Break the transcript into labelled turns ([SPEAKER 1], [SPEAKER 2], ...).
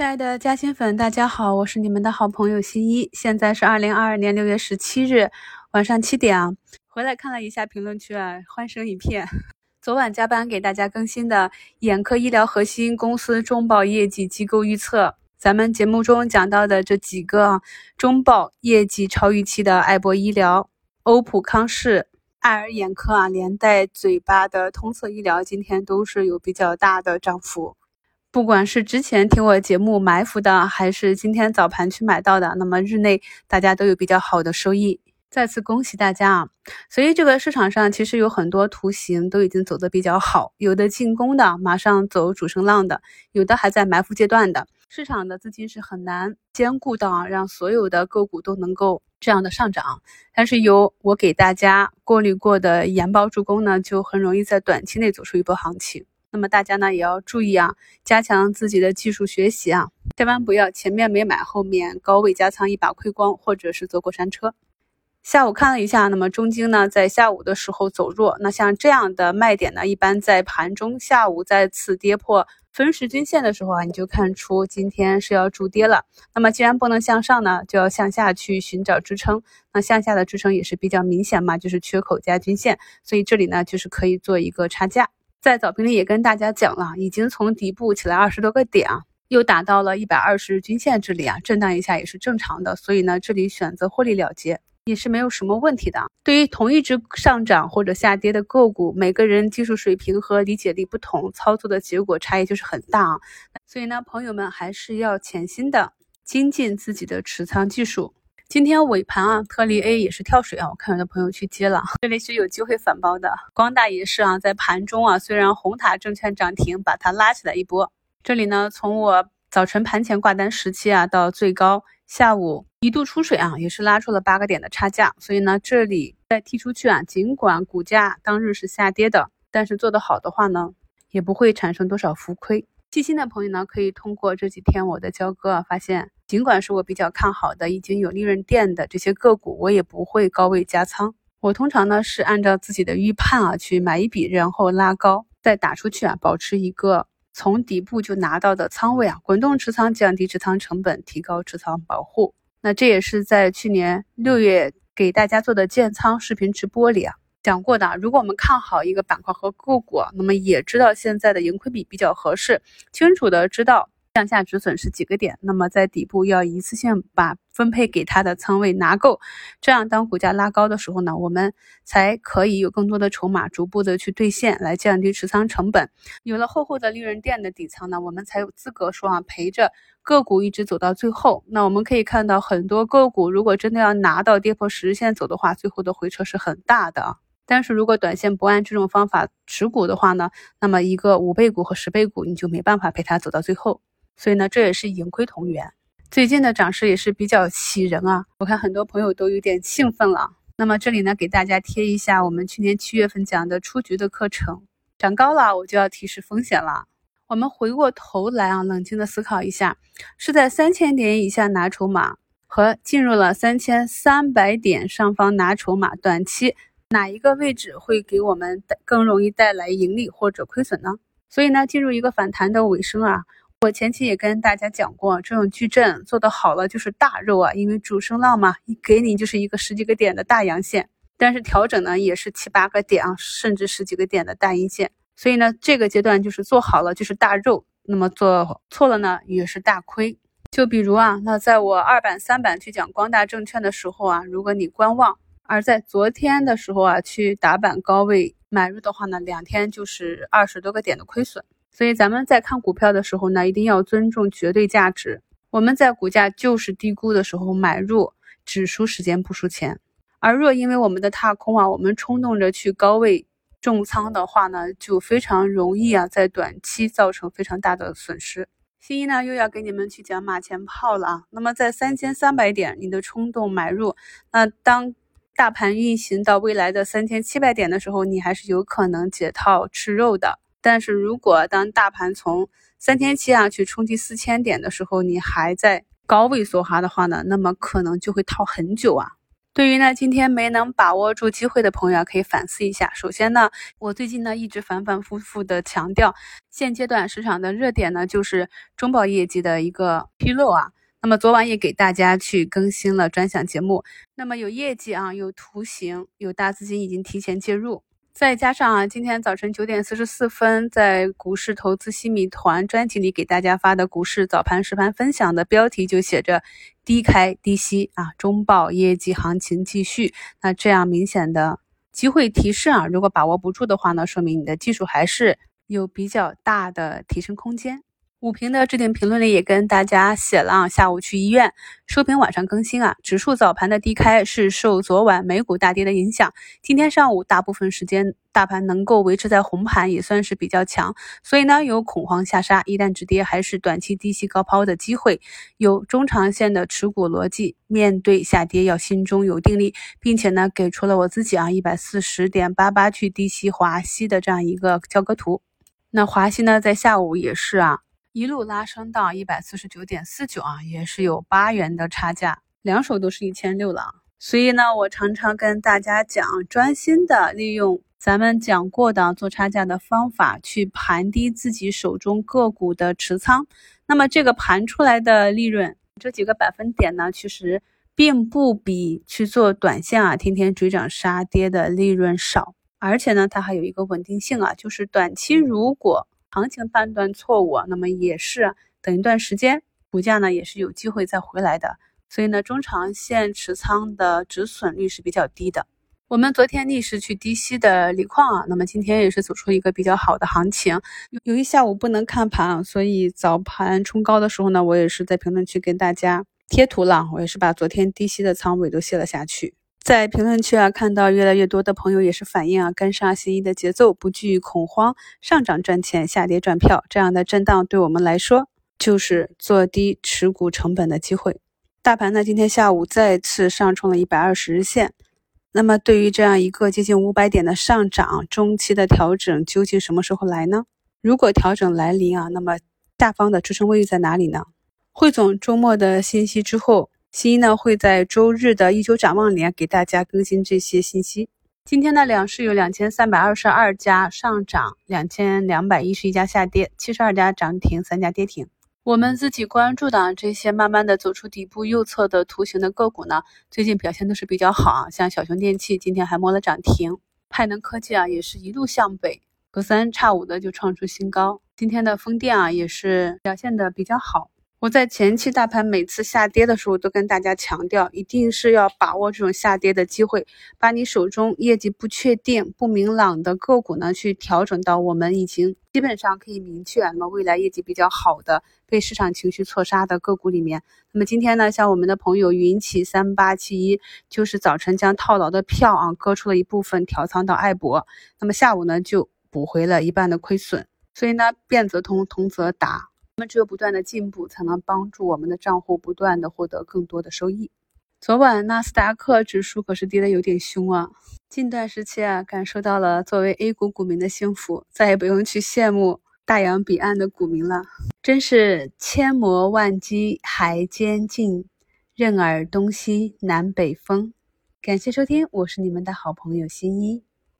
[SPEAKER 1] 亲爱的嘉兴粉，大家好，我是你们的好朋友新一。现在是二零二二年六月十七日晚上七点啊，回来看了一下评论区啊，欢声一片。昨晚加班给大家更新的眼科医疗核心公司中报业绩机构预测，咱们节目中讲到的这几个中报业绩超预期的爱博医疗、欧普康视、爱尔眼科啊，连带嘴巴的通策医疗，今天都是有比较大的涨幅。不管是之前听我节目埋伏的，还是今天早盘去买到的，那么日内大家都有比较好的收益，再次恭喜大家啊！所以这个市场上其实有很多图形都已经走得比较好，有的进攻的，马上走主升浪的，有的还在埋伏阶段的。市场的资金是很难兼顾到让所有的个股都能够这样的上涨，但是由我给大家过滤过的研报助攻呢，就很容易在短期内走出一波行情。那么大家呢也要注意啊，加强自己的技术学习啊，千万不要前面没买，后面高位加仓一把亏光，或者是坐过山车。下午看了一下，那么中金呢在下午的时候走弱，那像这样的卖点呢，一般在盘中下午再次跌破分时均线的时候啊，你就看出今天是要筑跌了。那么既然不能向上呢，就要向下去寻找支撑。那向下的支撑也是比较明显嘛，就是缺口加均线，所以这里呢就是可以做一个差价。在早评里也跟大家讲了，已经从底部起来二十多个点啊，又打到了一百二十均线这里啊，震荡一下也是正常的，所以呢，这里选择获利了结也是没有什么问题的。对于同一只上涨或者下跌的个股，每个人技术水平和理解力不同，操作的结果差异就是很大啊。所以呢，朋友们还是要潜心的精进自己的持仓技术。今天尾盘啊，特力 A 也是跳水啊，我看有的朋友去接了，这里是有机会反包的。光大也是啊，在盘中啊，虽然红塔证券涨停把它拉起来一波，这里呢，从我早晨盘前挂单时期啊，到最高下午一度出水啊，也是拉出了八个点的差价，所以呢，这里再踢出去啊，尽管股价当日是下跌的，但是做得好的话呢，也不会产生多少浮亏。细心的朋友呢，可以通过这几天我的交割啊，发现。尽管是我比较看好的，已经有利润垫的这些个股，我也不会高位加仓。我通常呢是按照自己的预判啊去买一笔，然后拉高再打出去啊，保持一个从底部就拿到的仓位啊，滚动持仓，降低持仓成本，提高持仓保护。那这也是在去年六月给大家做的建仓视频直播里啊讲过的。如果我们看好一个板块和个股，那么也知道现在的盈亏比比较合适，清楚的知道。向下止损是几个点？那么在底部要一次性把分配给他的仓位拿够，这样当股价拉高的时候呢，我们才可以有更多的筹码逐步的去兑现，来降低持仓成本。有了厚厚的利润垫的底仓呢，我们才有资格说啊，陪着个股一直走到最后。那我们可以看到很多个股，如果真的要拿到跌破十日线走的话，最后的回撤是很大的啊。但是如果短线不按这种方法持股的话呢，那么一个五倍股和十倍股，你就没办法陪它走到最后。所以呢，这也是盈亏同源。最近的涨势也是比较喜人啊，我看很多朋友都有点兴奋了。那么这里呢，给大家贴一下我们去年七月份讲的出局的课程。涨高了，我就要提示风险了。我们回过头来啊，冷静的思考一下，是在三千点以下拿筹码，和进入了三千三百点上方拿筹码，短期哪一个位置会给我们带更容易带来盈利或者亏损呢？所以呢，进入一个反弹的尾声啊。我前期也跟大家讲过，这种矩阵做得好了就是大肉啊，因为主升浪嘛，一给你就是一个十几个点的大阳线，但是调整呢也是七八个点啊，甚至十几个点的大阴线，所以呢这个阶段就是做好了就是大肉，那么做错了呢也是大亏。就比如啊，那在我二板三板去讲光大证券的时候啊，如果你观望，而在昨天的时候啊去打板高位买入的话呢，两天就是二十多个点的亏损。所以咱们在看股票的时候呢，一定要尊重绝对价值。我们在股价就是低估的时候买入，只输时间不输钱。而若因为我们的踏空啊，我们冲动着去高位重仓的话呢，就非常容易啊，在短期造成非常大的损失。新一呢又要给你们去讲马前炮了啊。那么在三千三百点，你的冲动买入，那当大盘运行到未来的三千七百点的时候，你还是有可能解套吃肉的。但是如果当大盘从三千七啊去冲击四千点的时候，你还在高位梭哈的话呢，那么可能就会套很久啊。对于呢今天没能把握住机会的朋友啊，可以反思一下。首先呢，我最近呢一直反反复复的强调，现阶段市场的热点呢就是中报业绩的一个披露啊。那么昨晚也给大家去更新了专享节目，那么有业绩啊，有图形，有大资金已经提前介入。再加上啊，今天早晨九点四十四分，在股市投资新米团专辑里给大家发的股市早盘实盘分享的标题就写着低开低吸啊，中报业绩行情继续。那这样明显的机会提示啊，如果把握不住的话呢，说明你的技术还是有比较大的提升空间。五评的置顶评论里也跟大家写了啊，下午去医院，收评晚上更新啊。指数早盘的低开是受昨晚美股大跌的影响，今天上午大部分时间大盘能够维持在红盘，也算是比较强。所以呢，有恐慌下杀，一旦止跌还是短期低吸高抛的机会，有中长线的持股逻辑，面对下跌要心中有定力，并且呢，给出了我自己啊一百四十点八八去低吸华西的这样一个交割图。那华西呢，在下午也是啊。一路拉升到一百四十九点四九啊，也是有八元的差价，两手都是一千六了。所以呢，我常常跟大家讲，专心的利用咱们讲过的做差价的方法，去盘低自己手中个股的持仓。那么这个盘出来的利润，这几个百分点呢，其实并不比去做短线啊，天天追涨杀跌的利润少。而且呢，它还有一个稳定性啊，就是短期如果行情判断错误，那么也是等一段时间，股价呢也是有机会再回来的。所以呢，中长线持仓的止损率是比较低的。我们昨天逆势去低吸的锂矿啊，那么今天也是走出一个比较好的行情。由于下午不能看盘，所以早盘冲高的时候呢，我也是在评论区跟大家贴图了，我也是把昨天低吸的仓位都卸了下去。在评论区啊，看到越来越多的朋友也是反映啊，跟上新一的节奏，不惧恐慌，上涨赚钱，下跌赚票，这样的震荡对我们来说就是做低持股成本的机会。大盘呢，今天下午再次上冲了一百二十日线，那么对于这样一个接近五百点的上涨，中期的调整究竟什么时候来呢？如果调整来临啊，那么下方的支撑位置在哪里呢？汇总周末的信息之后。新一呢会在周日的一周展望里给大家更新这些信息。今天的两市有两千三百二十二家上涨，两千两百一十一家下跌，七十二家涨停，三家跌停。我们自己关注的这些慢慢的走出底部右侧的图形的个股呢，最近表现都是比较好啊。像小熊电器今天还摸了涨停，派能科技啊也是一路向北，隔三差五的就创出新高。今天的风电啊也是表现的比较好。我在前期大盘每次下跌的时候，都跟大家强调，一定是要把握这种下跌的机会，把你手中业绩不确定、不明朗的个股呢，去调整到我们已经基本上可以明确，那么未来业绩比较好的、被市场情绪错杀的个股里面。那么今天呢，像我们的朋友云起三八七一，就是早晨将套牢的票啊割出了一部分调仓到爱博，那么下午呢就补回了一半的亏损。所以呢，变则通，通则达。我们只有不断的进步，才能帮助我们的账户不断的获得更多的收益。昨晚纳斯达克指数可是跌的有点凶啊！近段时期啊，感受到了作为 A 股股民的幸福，再也不用去羡慕大洋彼岸的股民了。真是千磨万击还坚劲，任尔东西南北风。感谢收听，我是你们的好朋友新一。